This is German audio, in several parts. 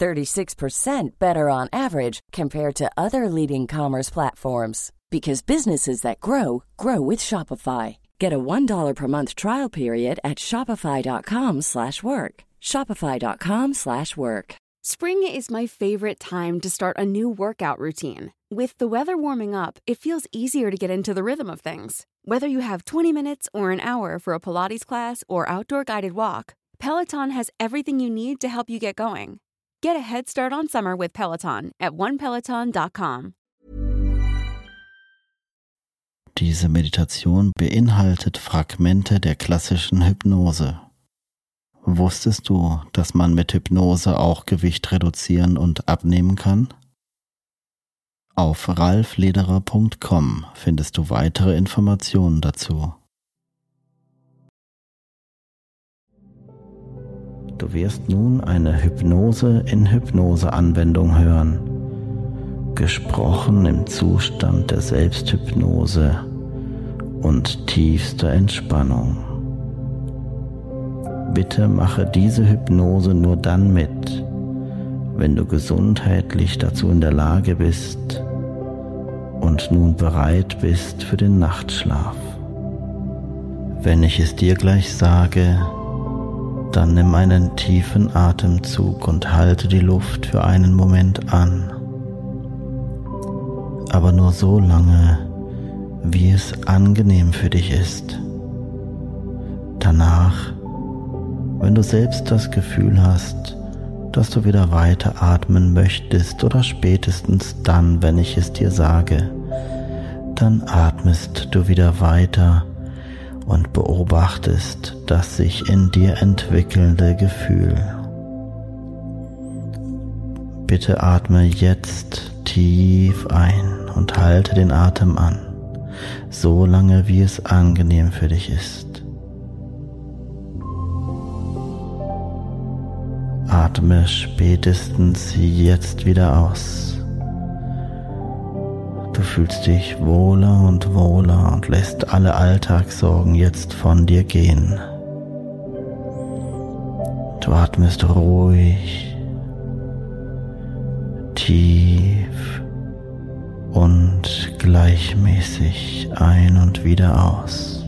36% better on average compared to other leading commerce platforms because businesses that grow grow with Shopify. Get a $1 per month trial period at shopify.com/work. shopify.com/work. Spring is my favorite time to start a new workout routine. With the weather warming up, it feels easier to get into the rhythm of things. Whether you have 20 minutes or an hour for a Pilates class or outdoor guided walk, Peloton has everything you need to help you get going. Get a head start on summer with Peloton at onepeloton.com. Diese Meditation beinhaltet Fragmente der klassischen Hypnose. Wusstest du, dass man mit Hypnose auch Gewicht reduzieren und abnehmen kann? Auf ralflederer.com findest du weitere Informationen dazu. Du wirst nun eine Hypnose in Hypnose Anwendung hören, gesprochen im Zustand der Selbsthypnose und tiefster Entspannung. Bitte mache diese Hypnose nur dann mit, wenn du gesundheitlich dazu in der Lage bist und nun bereit bist für den Nachtschlaf. Wenn ich es dir gleich sage, dann nimm einen tiefen Atemzug und halte die Luft für einen Moment an. Aber nur so lange, wie es angenehm für dich ist. Danach, wenn du selbst das Gefühl hast, dass du wieder weiter atmen möchtest oder spätestens dann, wenn ich es dir sage, dann atmest du wieder weiter und beobachtest das sich in dir entwickelnde Gefühl. Bitte atme jetzt tief ein und halte den Atem an, so lange wie es angenehm für dich ist. Atme spätestens jetzt wieder aus. Du fühlst dich wohler und wohler und lässt alle Alltagssorgen jetzt von dir gehen. Du atmest ruhig, tief und gleichmäßig ein und wieder aus.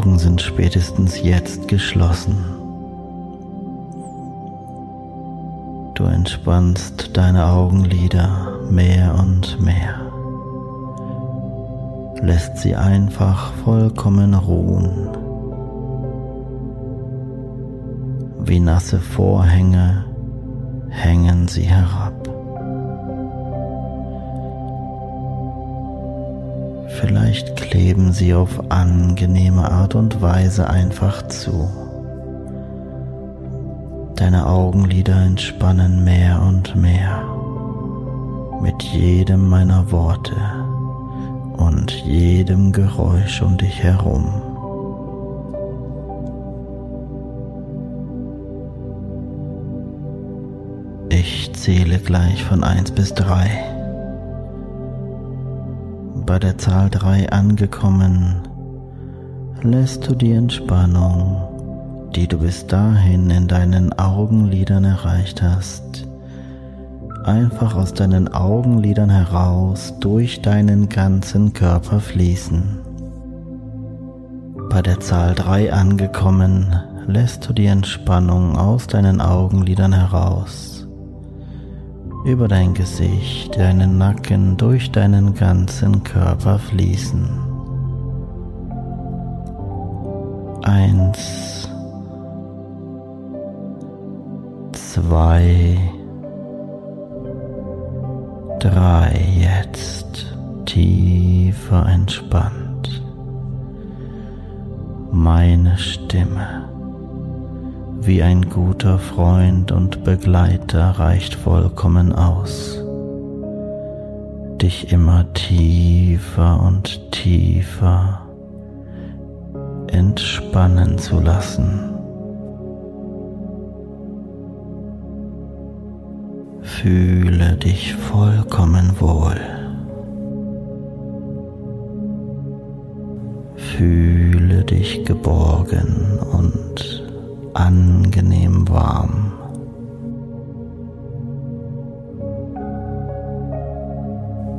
Augen sind spätestens jetzt geschlossen. Du entspannst deine Augenlider mehr und mehr. Lässt sie einfach vollkommen ruhen. Wie nasse Vorhänge hängen sie herab. Vielleicht kleben sie auf angenehme Art und Weise einfach zu. Deine Augenlider entspannen mehr und mehr mit jedem meiner Worte und jedem Geräusch um dich herum. Ich zähle gleich von 1 bis 3. Bei der Zahl 3 angekommen, lässt du die Entspannung die du bis dahin in deinen Augenlidern erreicht hast, einfach aus deinen Augenlidern heraus durch deinen ganzen Körper fließen. Bei der Zahl 3 angekommen, lässt du die Entspannung aus deinen Augenlidern heraus, über dein Gesicht, deinen Nacken, durch deinen ganzen Körper fließen. Eins zwei, drei, jetzt tiefer entspannt. Meine Stimme, wie ein guter Freund und Begleiter, reicht vollkommen aus, dich immer tiefer und tiefer entspannen zu lassen. Fühle dich vollkommen wohl. Fühle dich geborgen und angenehm warm.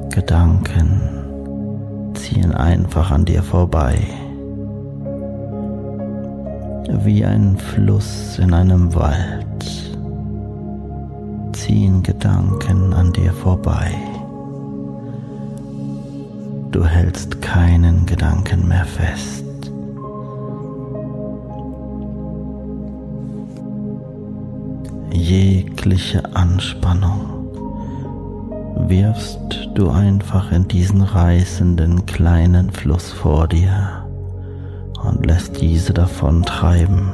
Gedanken ziehen einfach an dir vorbei, wie ein Fluss in einem Wald ziehen Gedanken an dir vorbei. Du hältst keinen Gedanken mehr fest. Jegliche Anspannung wirfst du einfach in diesen reißenden kleinen Fluss vor dir und lässt diese davon treiben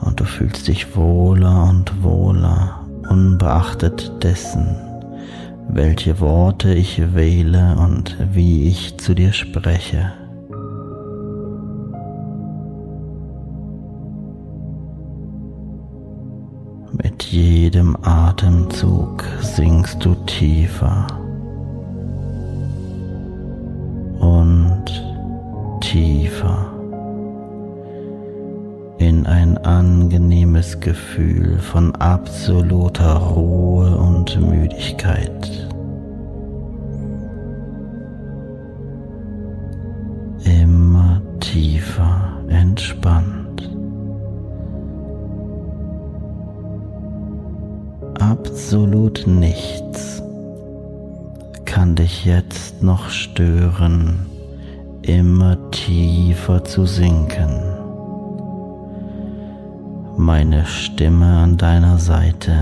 und du fühlst dich wohler und wohler, unbeachtet dessen, welche Worte ich wähle und wie ich zu dir spreche. Jedem Atemzug sinkst du tiefer und tiefer in ein angenehmes Gefühl von absoluter Ruhe und Müdigkeit. Stören, immer tiefer zu sinken meine Stimme an deiner Seite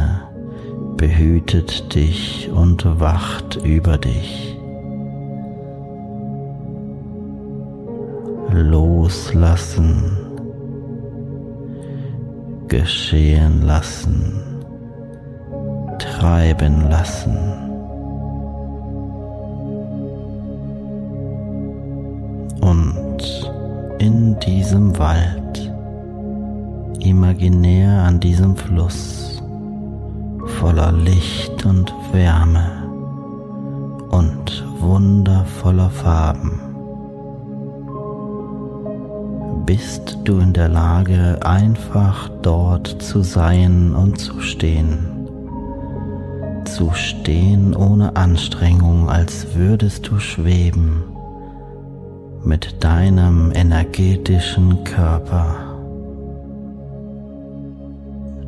behütet dich und wacht über dich. Loslassen, geschehen lassen, treiben lassen. In diesem Wald imaginär an diesem Fluss voller Licht und Wärme und wundervoller Farben. Bist du in der Lage, einfach dort zu sein und zu stehen? Zu stehen ohne Anstrengung, als würdest du schweben mit deinem energetischen Körper.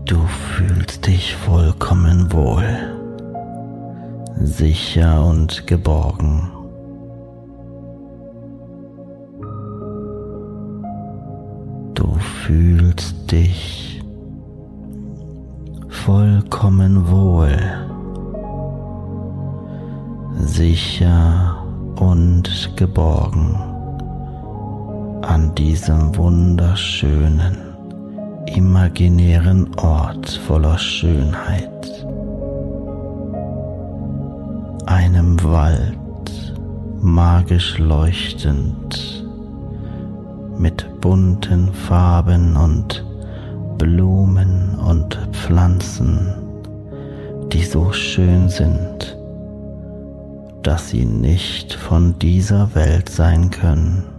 Du fühlst dich vollkommen wohl, sicher und geborgen. Du fühlst dich vollkommen wohl, sicher und geborgen an diesem wunderschönen imaginären Ort voller Schönheit, einem Wald magisch leuchtend mit bunten Farben und Blumen und Pflanzen, die so schön sind, dass sie nicht von dieser Welt sein können.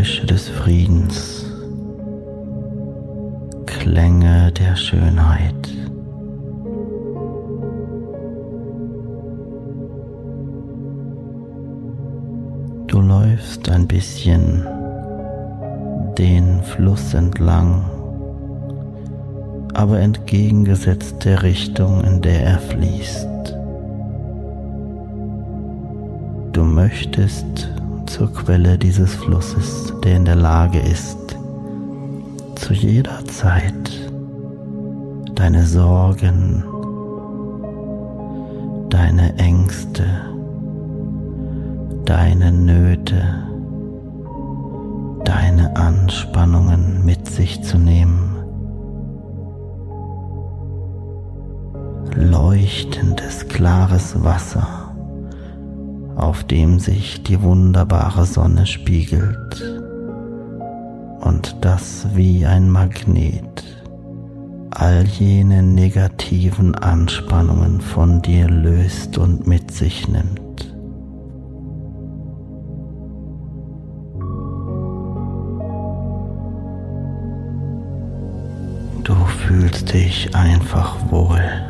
Geräusche des Friedens, Klänge der Schönheit. Du läufst ein bisschen den Fluss entlang, aber entgegengesetzt der Richtung, in der er fließt. Du möchtest zur Quelle dieses Flusses, der in der Lage ist, zu jeder Zeit deine Sorgen, deine Ängste, deine Nöte, deine Anspannungen mit sich zu nehmen. Leuchtendes, klares Wasser, auf dem sich die wunderbare Sonne spiegelt und das wie ein Magnet all jene negativen Anspannungen von dir löst und mit sich nimmt. Du fühlst dich einfach wohl.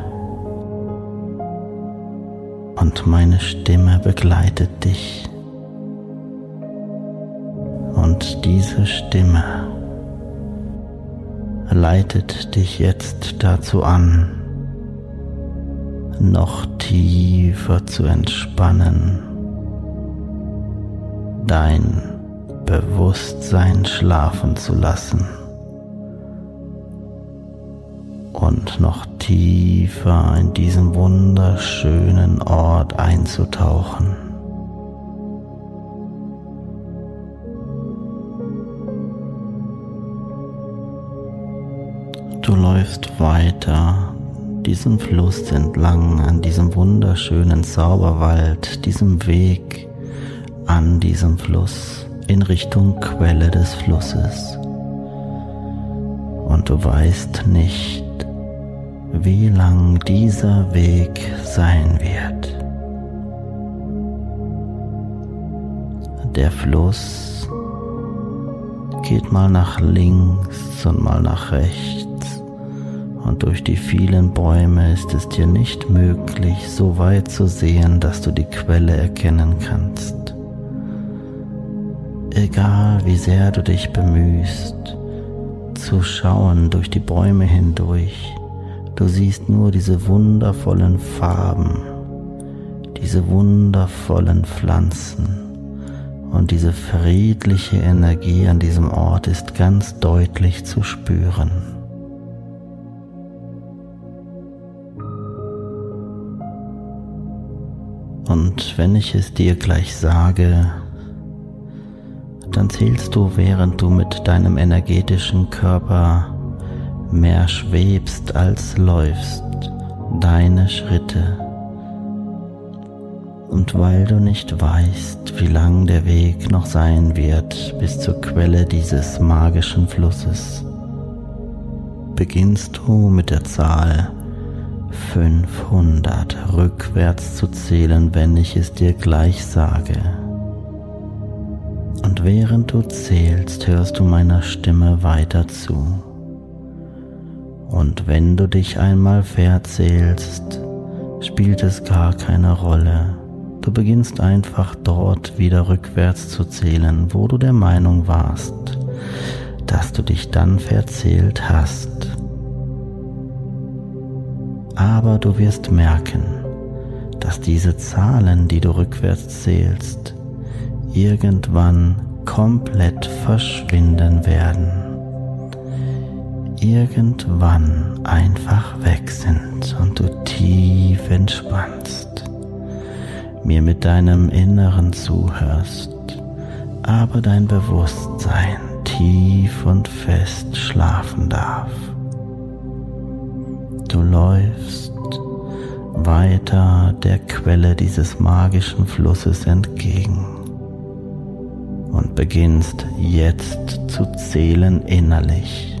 Und meine Stimme begleitet dich. Und diese Stimme leitet dich jetzt dazu an, noch tiefer zu entspannen, dein Bewusstsein schlafen zu lassen. Und noch tiefer in diesen wunderschönen Ort einzutauchen. Du läufst weiter diesen Fluss entlang an diesem wunderschönen Zauberwald, diesem Weg an diesem Fluss in Richtung Quelle des Flusses. Und du weißt nicht, wie lang dieser Weg sein wird. Der Fluss geht mal nach links und mal nach rechts und durch die vielen Bäume ist es dir nicht möglich, so weit zu sehen, dass du die Quelle erkennen kannst. Egal wie sehr du dich bemühst, zu schauen durch die Bäume hindurch, Du siehst nur diese wundervollen Farben, diese wundervollen Pflanzen und diese friedliche Energie an diesem Ort ist ganz deutlich zu spüren. Und wenn ich es dir gleich sage, dann zählst du, während du mit deinem energetischen Körper mehr schwebst als läufst, deine Schritte. Und weil du nicht weißt, wie lang der Weg noch sein wird bis zur Quelle dieses magischen Flusses, beginnst du mit der Zahl 500 rückwärts zu zählen, wenn ich es dir gleich sage. Und während du zählst, hörst du meiner Stimme weiter zu. Und wenn du dich einmal verzählst, spielt es gar keine Rolle. Du beginnst einfach dort wieder rückwärts zu zählen, wo du der Meinung warst, dass du dich dann verzählt hast. Aber du wirst merken, dass diese Zahlen, die du rückwärts zählst, irgendwann komplett verschwinden werden irgendwann einfach weg sind und du tief entspannst, mir mit deinem Inneren zuhörst, aber dein Bewusstsein tief und fest schlafen darf. Du läufst weiter der Quelle dieses magischen Flusses entgegen und beginnst jetzt zu zählen innerlich.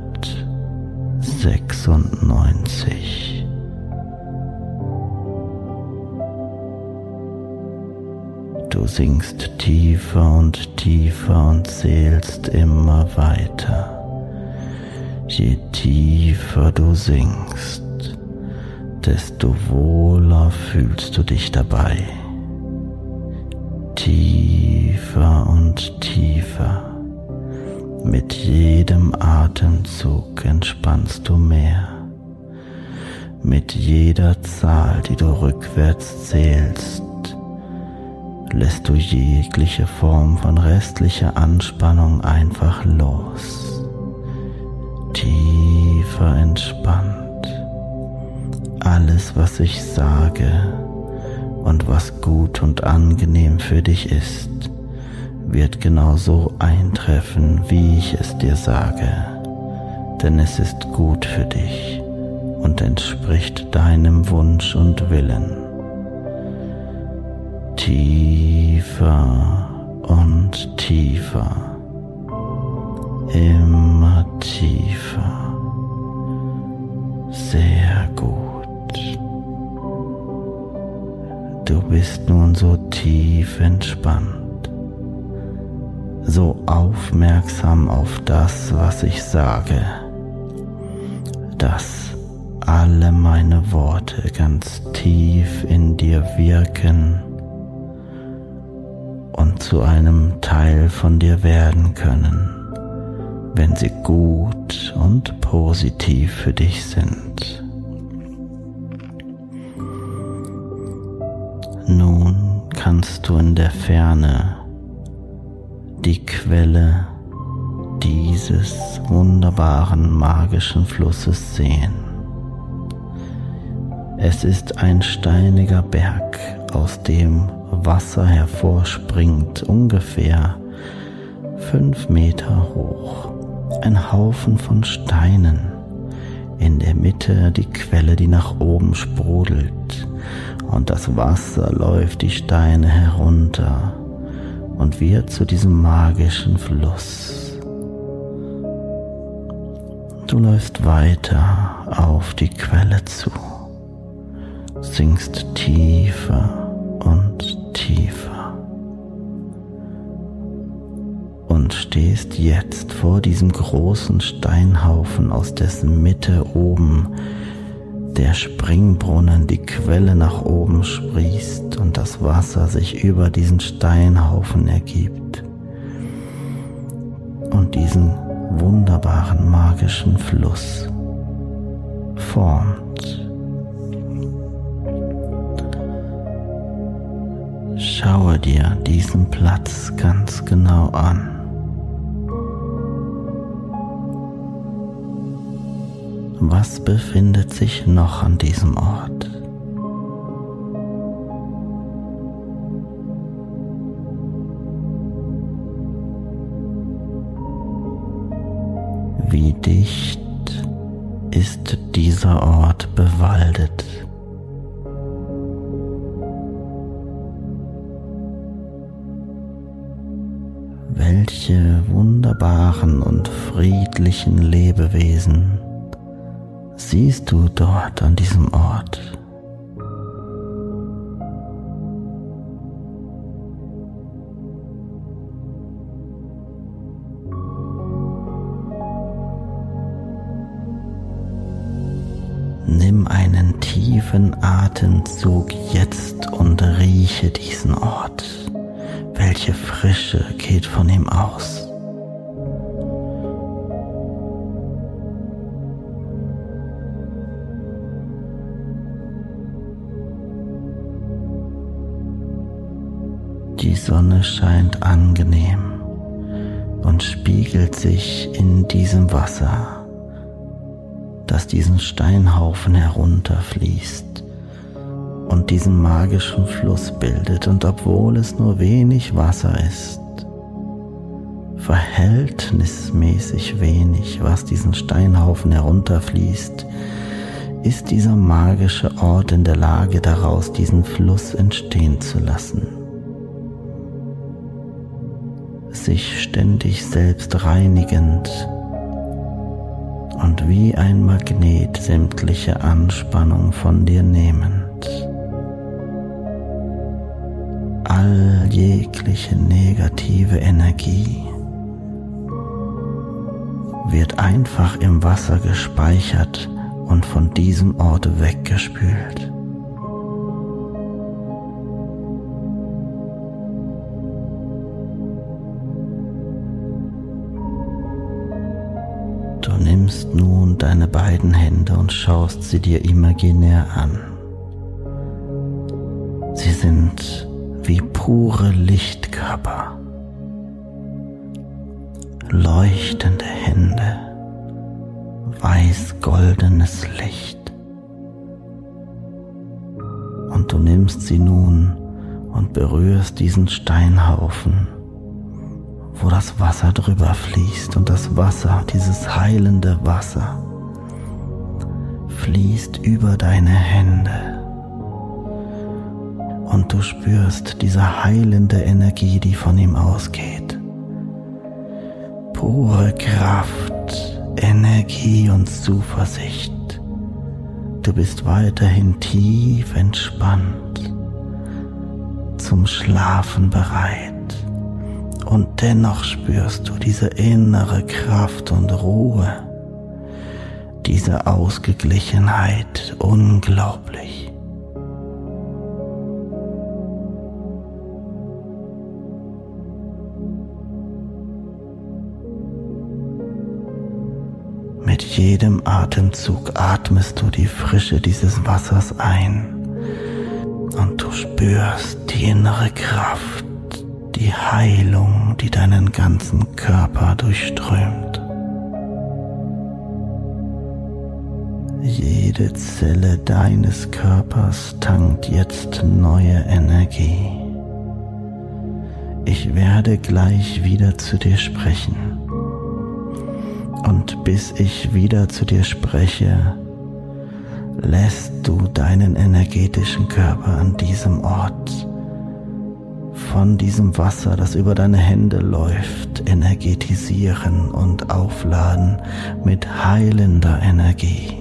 vierhundertsechsundneunzig, Du sinkst tiefer und tiefer und zählst immer weiter. Je tiefer du sinkst, desto wohler fühlst du dich dabei. Tiefer und tiefer. Mit jedem Atemzug entspannst du mehr. Mit jeder Zahl, die du rückwärts zählst, lässt du jegliche Form von restlicher Anspannung einfach los. Tiefer entspannt alles, was ich sage und was gut und angenehm für dich ist, wird genau so eintreffen, wie ich es dir sage, denn es ist gut für dich und entspricht deinem Wunsch und Willen. Tiefer und tiefer, immer tiefer, sehr gut. Du bist nun so tief entspannt, so aufmerksam auf das, was ich sage, dass alle meine Worte ganz tief in dir wirken und zu einem Teil von dir werden können, wenn sie gut und positiv für dich sind. Nun kannst du in der Ferne die Quelle dieses wunderbaren magischen Flusses sehen. Es ist ein steiniger Berg, aus dem Wasser hervorspringt, ungefähr fünf Meter hoch. Ein Haufen von Steinen. In der Mitte die Quelle, die nach oben sprudelt und das Wasser läuft die Steine herunter und wird zu diesem magischen Fluss. Du läufst weiter auf die Quelle zu, sinkst tiefer und tiefer und stehst jetzt vor diesem großen Steinhaufen, aus dessen Mitte oben der Springbrunnen die Quelle nach oben sprießt und das Wasser sich über diesen Steinhaufen ergibt und diesen wunderbaren magischen Fluss formt. Schaue dir diesen Platz ganz genau an. Was befindet sich noch an diesem Ort? Wie dicht ist dieser Ort bewaldet? Welche wunderbaren und friedlichen Lebewesen siehst du dort an diesem Ort? Nimm einen tiefen Atemzug jetzt und rieche diesen Ort. Welche Frische geht von ihm aus? Sonne scheint angenehm und spiegelt sich in diesem Wasser, das diesen Steinhaufen herunterfließt und diesen magischen Fluss bildet. Und obwohl es nur wenig Wasser ist, verhältnismäßig wenig, was diesen Steinhaufen herunterfließt, ist dieser magische Ort in der Lage daraus diesen Fluss entstehen zu lassen sich ständig selbst reinigend und wie ein Magnet sämtliche Anspannung von dir nehmend. All jegliche negative Energie wird einfach im Wasser gespeichert und von diesem Ort weggespült. Nimmst nun deine beiden Hände und schaust sie dir imaginär an. Sie sind wie pure Lichtkörper, leuchtende Hände, weiß-goldenes Licht. Und du nimmst sie nun und berührst diesen Steinhaufen wo das Wasser drüber fließt und das Wasser, dieses heilende Wasser, fließt über deine Hände. Und du spürst diese heilende Energie, die von ihm ausgeht. Pure Kraft, Energie und Zuversicht. Du bist weiterhin tief entspannt, zum Schlafen bereit und dennoch spürst du diese innere Kraft und Ruhe, diese Ausgeglichenheit unglaublich. Mit jedem Atemzug atmest du die Frische dieses Wassers ein und du spürst die innere Kraft die Heilung, die deinen ganzen Körper durchströmt. Jede Zelle deines Körpers tankt jetzt neue Energie. Ich werde gleich wieder zu dir sprechen. Und bis ich wieder zu dir spreche, lässt du deinen energetischen Körper an diesem Ort von diesem Wasser, das über deine Hände läuft, energetisieren und aufladen mit heilender Energie.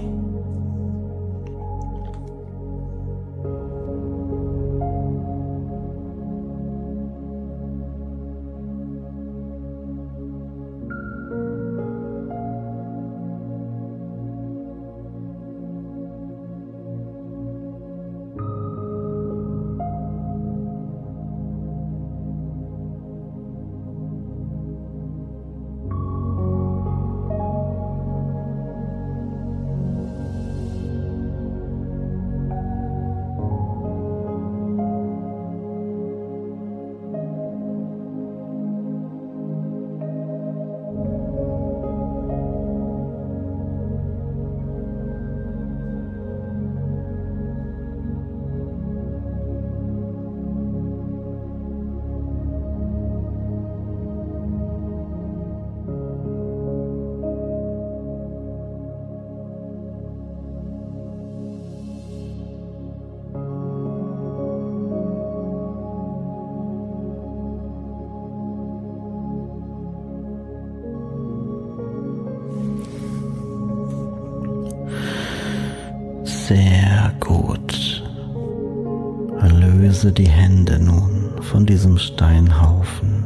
Löse die Hände nun von diesem Steinhaufen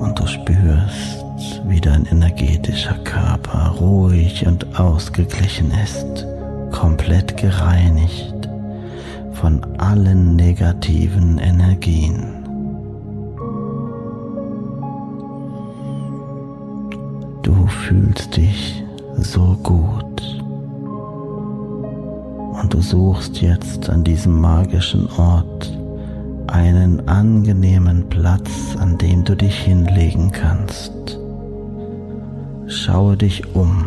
Und du spürst, wie dein energetischer Körper ruhig und ausgeglichen ist, komplett gereinigt von allen negativen Energien. Du fühlst dich so gut du suchst jetzt an diesem magischen Ort einen angenehmen Platz, an dem du dich hinlegen kannst. Schaue dich um.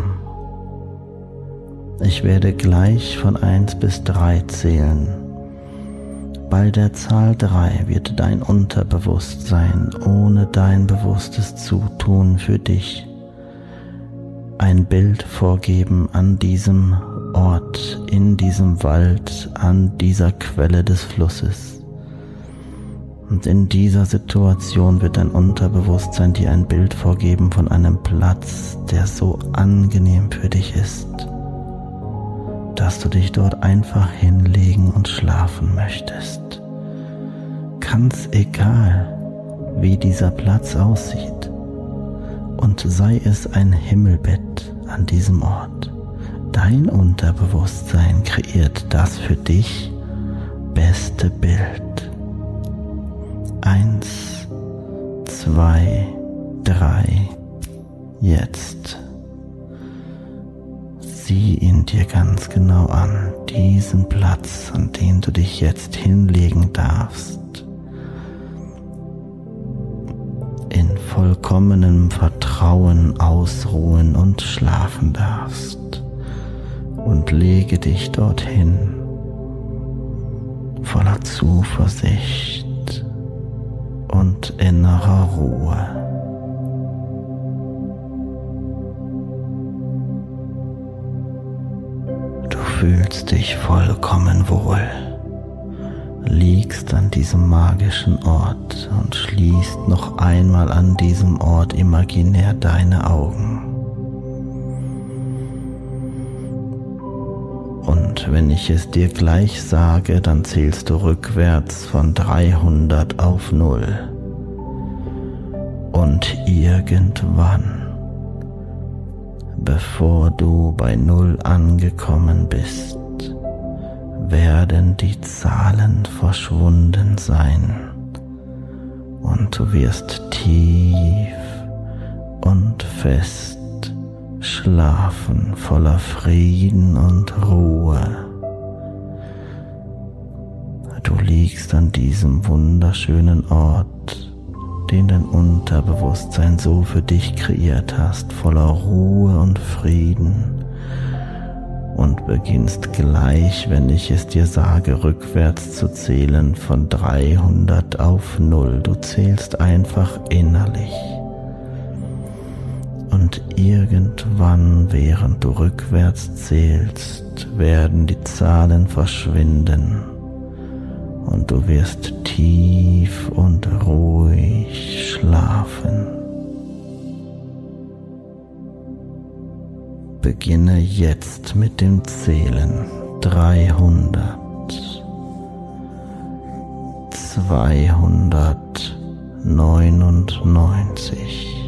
Ich werde gleich von 1 bis 3 zählen. Bei der Zahl 3 wird dein Unterbewusstsein ohne dein bewusstes Zutun für dich ein Bild vorgeben an diesem Ort, in diesem Wald, an dieser Quelle des Flusses. Und in dieser Situation wird dein Unterbewusstsein dir ein Bild vorgeben von einem Platz, der so angenehm für dich ist, dass du dich dort einfach hinlegen und schlafen möchtest. Ganz egal, wie dieser Platz aussieht. Und sei es ein Himmelbett an diesem Ort. Dein Unterbewusstsein kreiert das für dich beste Bild. Eins, zwei, drei, jetzt. Sieh ihn dir ganz genau an, diesen Platz, an den du dich jetzt hinlegen darfst. In vollkommenem Vertrauen ausruhen und schlafen darfst. Und lege dich dorthin voller Zuversicht und innerer Ruhe. Du fühlst dich vollkommen wohl, liegst an diesem magischen Ort und schließt noch einmal an diesem Ort imaginär deine Augen. Wenn ich es dir gleich sage, dann zählst du rückwärts von 300 auf 0. Und irgendwann, bevor du bei 0 angekommen bist, werden die Zahlen verschwunden sein und du wirst tief und fest schlafen voller Frieden und Ruhe. Du liegst an diesem wunderschönen Ort, den dein Unterbewusstsein so für dich kreiert hast, voller Ruhe und Frieden und beginnst gleich, wenn ich es dir sage, rückwärts zu zählen von 300 auf 0. Du zählst einfach innerlich. Und irgendwann, während du rückwärts zählst, werden die Zahlen verschwinden. Und du wirst tief und ruhig schlafen. Beginne jetzt mit dem Zählen. 300, 299,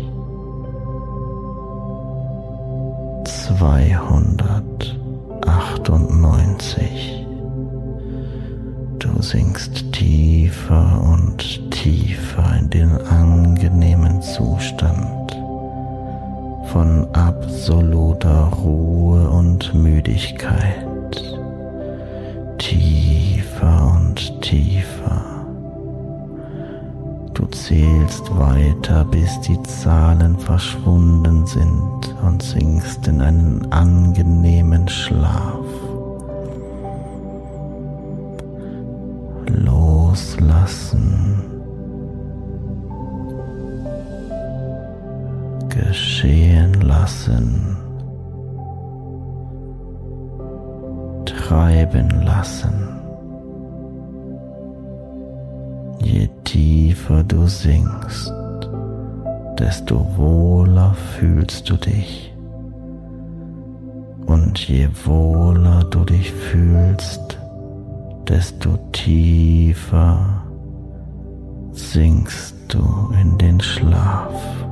zweihundertachtundneunzig. Du sinkst tiefer und tiefer in den angenehmen Zustand von absoluter Ruhe und Müdigkeit. Tiefer und tiefer. Du zählst weiter, bis die Zahlen verschwunden sind und sinkst in einen angenehmen Schlaf. Loslassen. Geschehen lassen. Treiben lassen. Tiefer du sinkst, desto wohler fühlst du dich. Und je wohler du dich fühlst, desto tiefer sinkst du in den Schlaf.